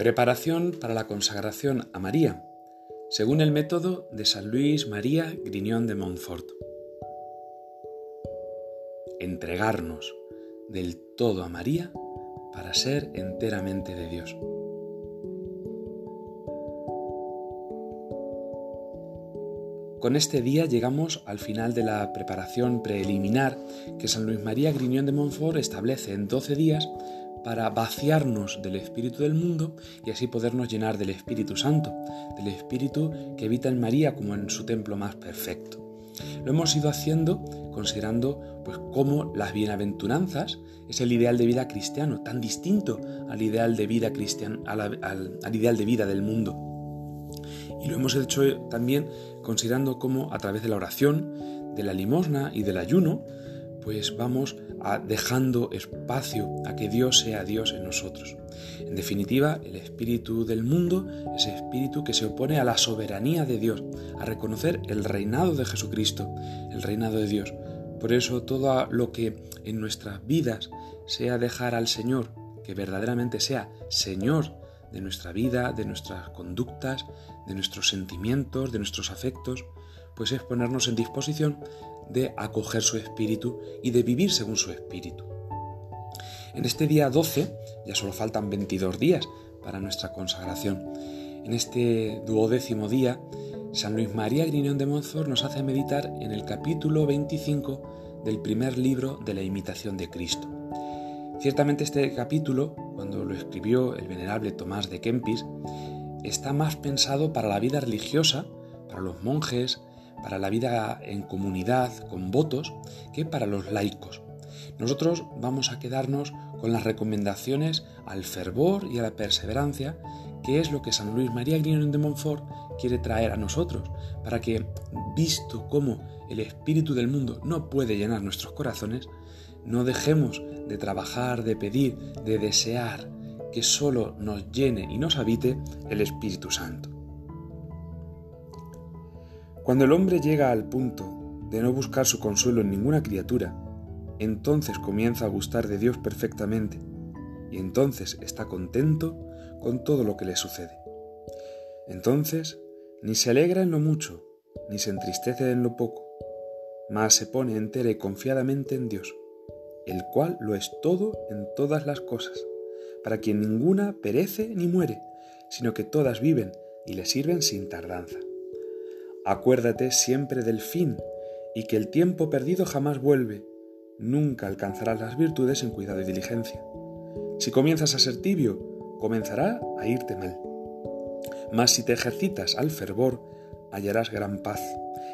Preparación para la consagración a María, según el método de San Luis María Griñón de Montfort. Entregarnos del todo a María para ser enteramente de Dios. Con este día llegamos al final de la preparación preliminar que San Luis María Griñón de Montfort establece en 12 días para vaciarnos del Espíritu del mundo y así podernos llenar del Espíritu Santo, del Espíritu que habita en María como en su templo más perfecto. Lo hemos ido haciendo considerando pues cómo las bienaventuranzas es el ideal de vida cristiano, tan distinto al ideal de vida al, al ideal de vida del mundo. Y lo hemos hecho también considerando cómo a través de la oración, de la limosna y del ayuno, pues vamos dejando espacio a que Dios sea Dios en nosotros. En definitiva, el espíritu del mundo es espíritu que se opone a la soberanía de Dios, a reconocer el reinado de Jesucristo, el reinado de Dios. Por eso todo lo que en nuestras vidas sea dejar al Señor, que verdaderamente sea Señor de nuestra vida, de nuestras conductas, de nuestros sentimientos, de nuestros afectos, pues es ponernos en disposición de acoger su espíritu y de vivir según su espíritu. En este día 12, ya solo faltan 22 días para nuestra consagración. En este duodécimo día, San Luis María Griñón de Monzor nos hace meditar en el capítulo 25 del primer libro de la imitación de Cristo. Ciertamente este capítulo, cuando lo escribió el venerable Tomás de Kempis, está más pensado para la vida religiosa, para los monjes, para la vida en comunidad, con votos, que para los laicos. Nosotros vamos a quedarnos con las recomendaciones al fervor y a la perseverancia, que es lo que San Luis María Griñón de Montfort quiere traer a nosotros, para que, visto cómo el espíritu del mundo no puede llenar nuestros corazones, no dejemos de trabajar, de pedir, de desear que solo nos llene y nos habite el Espíritu Santo. Cuando el hombre llega al punto de no buscar su consuelo en ninguna criatura, entonces comienza a gustar de Dios perfectamente y entonces está contento con todo lo que le sucede. Entonces ni se alegra en lo mucho, ni se entristece en lo poco, mas se pone entera y confiadamente en Dios el cual lo es todo en todas las cosas, para quien ninguna perece ni muere, sino que todas viven y le sirven sin tardanza. Acuérdate siempre del fin, y que el tiempo perdido jamás vuelve. Nunca alcanzarás las virtudes en cuidado y diligencia. Si comienzas a ser tibio, comenzará a irte mal. Mas si te ejercitas al fervor, hallarás gran paz,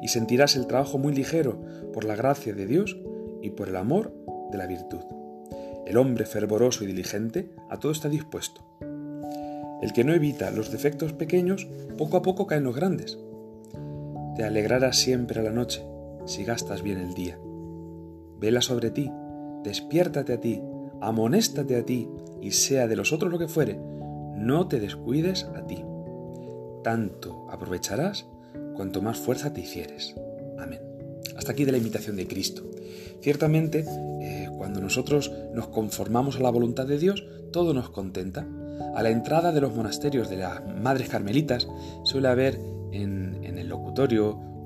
y sentirás el trabajo muy ligero por la gracia de Dios y por el amor de la virtud. El hombre fervoroso y diligente a todo está dispuesto. El que no evita los defectos pequeños, poco a poco caen los grandes. Te alegrarás siempre a la noche si gastas bien el día. Vela sobre ti, despiértate a ti, amonéstate a ti, y sea de los otros lo que fuere, no te descuides a ti. Tanto aprovecharás cuanto más fuerza te hicieres. Amén. Hasta aquí de la invitación de Cristo. Ciertamente, eh, cuando nosotros nos conformamos a la voluntad de Dios, todo nos contenta. A la entrada de los monasterios de las Madres Carmelitas suele haber en,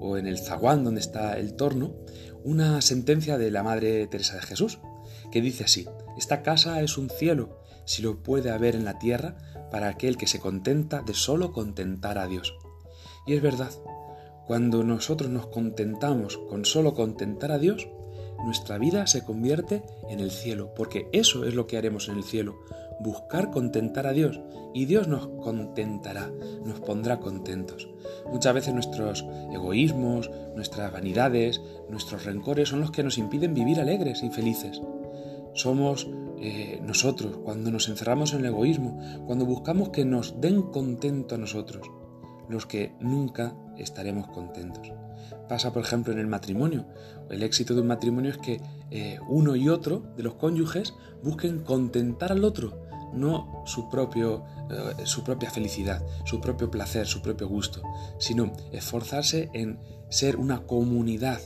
o en el zaguán donde está el torno una sentencia de la Madre Teresa de Jesús que dice así, esta casa es un cielo, si lo puede haber en la tierra, para aquel que se contenta de solo contentar a Dios. Y es verdad, cuando nosotros nos contentamos con solo contentar a Dios, nuestra vida se convierte en el cielo, porque eso es lo que haremos en el cielo, buscar contentar a Dios, y Dios nos contentará, nos pondrá contentos. Muchas veces nuestros egoísmos, nuestras vanidades, nuestros rencores son los que nos impiden vivir alegres y felices. Somos eh, nosotros cuando nos encerramos en el egoísmo, cuando buscamos que nos den contento a nosotros, los que nunca estaremos contentos. Pasa, por ejemplo, en el matrimonio. El éxito de un matrimonio es que eh, uno y otro de los cónyuges busquen contentar al otro, no su, propio, eh, su propia felicidad, su propio placer, su propio gusto, sino esforzarse en ser una comunidad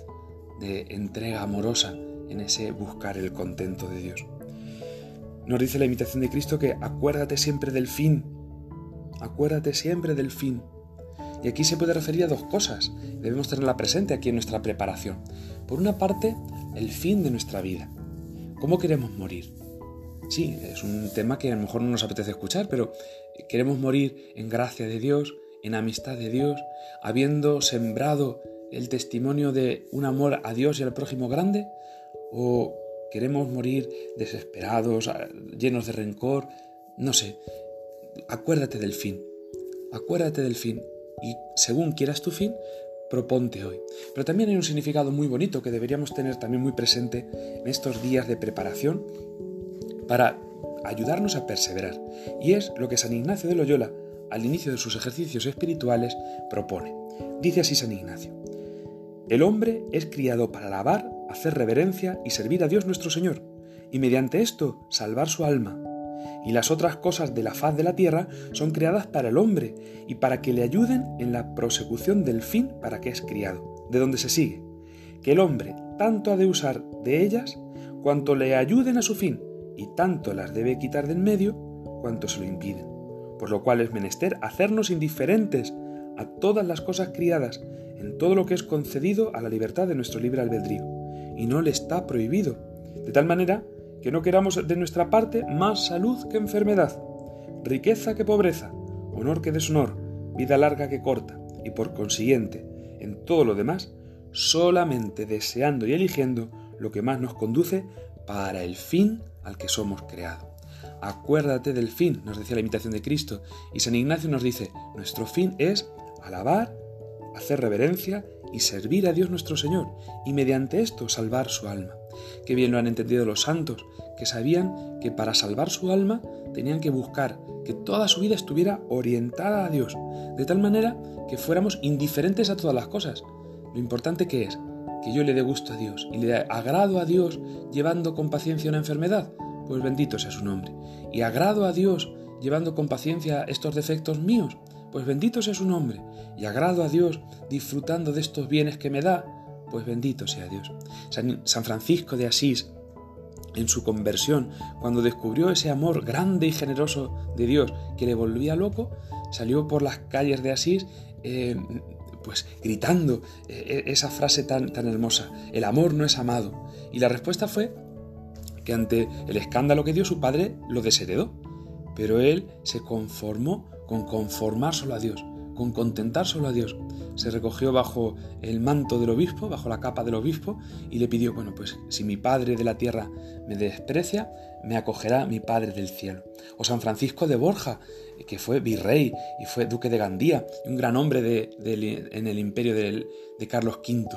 de entrega amorosa en ese buscar el contento de Dios. Nos dice la invitación de Cristo que acuérdate siempre del fin, acuérdate siempre del fin. Y aquí se puede referir a dos cosas, debemos tenerla presente aquí en nuestra preparación. Por una parte, el fin de nuestra vida. ¿Cómo queremos morir? Sí, es un tema que a lo mejor no nos apetece escuchar, pero queremos morir en gracia de Dios, en amistad de Dios, habiendo sembrado el testimonio de un amor a Dios y al prójimo grande, o queremos morir desesperados, llenos de rencor, no sé, acuérdate del fin, acuérdate del fin y según quieras tu fin, proponte hoy. Pero también hay un significado muy bonito que deberíamos tener también muy presente en estos días de preparación para ayudarnos a perseverar. Y es lo que San Ignacio de Loyola, al inicio de sus ejercicios espirituales, propone. Dice así San Ignacio, el hombre es criado para alabar, hacer reverencia y servir a Dios nuestro Señor, y mediante esto salvar su alma. Y las otras cosas de la faz de la tierra son creadas para el hombre y para que le ayuden en la prosecución del fin para que es criado, de donde se sigue, que el hombre tanto ha de usar de ellas cuanto le ayuden a su fin, y tanto las debe quitar del medio cuanto se lo impiden. Por lo cual es menester hacernos indiferentes a todas las cosas criadas, en todo lo que es concedido a la libertad de nuestro libre albedrío, y no le está prohibido, de tal manera que no queramos de nuestra parte más salud que enfermedad, riqueza que pobreza, honor que deshonor, vida larga que corta, y por consiguiente, en todo lo demás, solamente deseando y eligiendo lo que más nos conduce para el fin al que somos creados. Acuérdate del fin, nos decía la imitación de Cristo, y San Ignacio nos dice, nuestro fin es alabar, hacer reverencia y servir a Dios nuestro Señor, y mediante esto salvar su alma. Qué bien lo han entendido los santos, que sabían que para salvar su alma tenían que buscar que toda su vida estuviera orientada a Dios, de tal manera que fuéramos indiferentes a todas las cosas. Lo importante que es que yo le dé gusto a Dios y le agrado a Dios llevando con paciencia una enfermedad, pues bendito sea su nombre. Y agrado a Dios llevando con paciencia estos defectos míos, pues bendito sea su nombre, y agrado a Dios disfrutando de estos bienes que me da, pues bendito sea Dios. San Francisco de Asís, en su conversión, cuando descubrió ese amor grande y generoso de Dios que le volvía loco, salió por las calles de Asís, eh, pues gritando eh, esa frase tan, tan hermosa, el amor no es amado. Y la respuesta fue que ante el escándalo que dio su padre lo desheredó, pero él se conformó con conformar solo a Dios, con contentar solo a Dios. Se recogió bajo el manto del obispo, bajo la capa del obispo, y le pidió, bueno, pues si mi Padre de la tierra me desprecia, me acogerá mi Padre del cielo. O San Francisco de Borja, que fue virrey y fue duque de Gandía, un gran hombre de, en el imperio de, de Carlos V,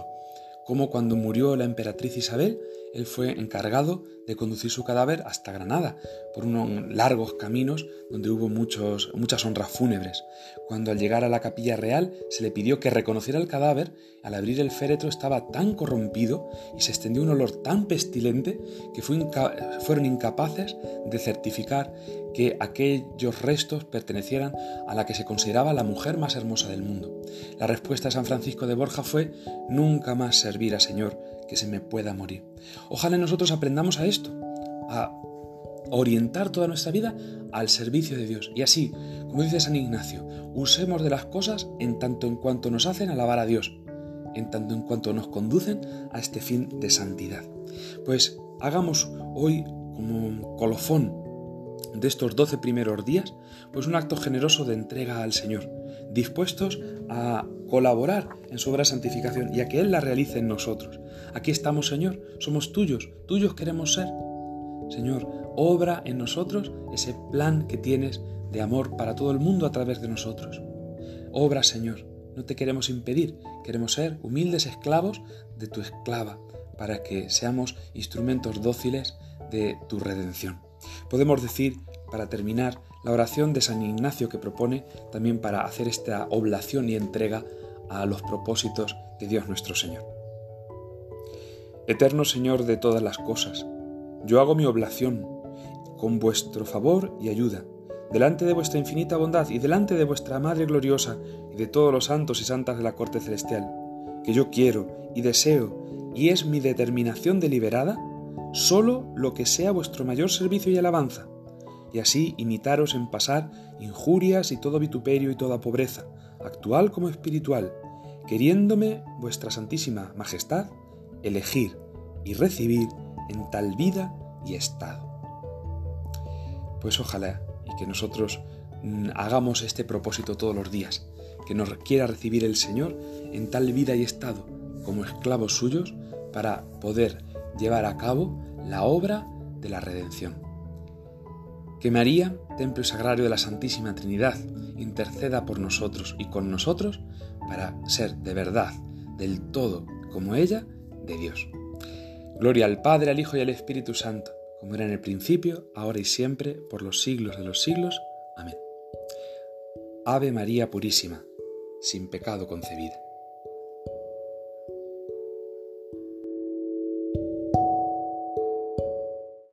como cuando murió la emperatriz Isabel, él fue encargado de conducir su cadáver hasta Granada, por unos largos caminos donde hubo muchos, muchas honras fúnebres. Cuando al llegar a la capilla real se le pidió que reconociera el cadáver, al abrir el féretro estaba tan corrompido y se extendió un olor tan pestilente que fueron incapaces de certificar que aquellos restos pertenecieran a la que se consideraba la mujer más hermosa del mundo. La respuesta de San Francisco de Borja fue, nunca más servir a Señor, que se me pueda morir. Ojalá nosotros aprendamos a esto, a orientar toda nuestra vida al servicio de Dios. Y así, como dice San Ignacio, usemos de las cosas en tanto en cuanto nos hacen alabar a Dios, en tanto en cuanto nos conducen a este fin de santidad. Pues hagamos hoy como un colofón de estos doce primeros días, pues un acto generoso de entrega al Señor, dispuestos a colaborar en su obra de santificación y a que Él la realice en nosotros, Aquí estamos, Señor, somos tuyos, tuyos queremos ser. Señor, obra en nosotros ese plan que tienes de amor para todo el mundo a través de nosotros. Obra, Señor, no te queremos impedir, queremos ser humildes esclavos de tu esclava, para que seamos instrumentos dóciles de tu redención. Podemos decir, para terminar, la oración de San Ignacio que propone también para hacer esta oblación y entrega a los propósitos de Dios nuestro Señor. Eterno Señor de todas las cosas, yo hago mi oblación con vuestro favor y ayuda, delante de vuestra infinita bondad y delante de vuestra Madre gloriosa y de todos los santos y santas de la corte celestial, que yo quiero y deseo, y es mi determinación deliberada, solo lo que sea vuestro mayor servicio y alabanza, y así imitaros en pasar injurias y todo vituperio y toda pobreza, actual como espiritual, queriéndome vuestra santísima majestad elegir y recibir en tal vida y estado. Pues ojalá y que nosotros mm, hagamos este propósito todos los días, que nos quiera recibir el Señor en tal vida y estado como esclavos suyos para poder llevar a cabo la obra de la redención. Que María, templo sagrario de la Santísima Trinidad, interceda por nosotros y con nosotros para ser de verdad, del todo, como ella, de Dios. Gloria al Padre, al Hijo y al Espíritu Santo, como era en el principio, ahora y siempre, por los siglos de los siglos. Amén. Ave María Purísima, sin pecado concebida.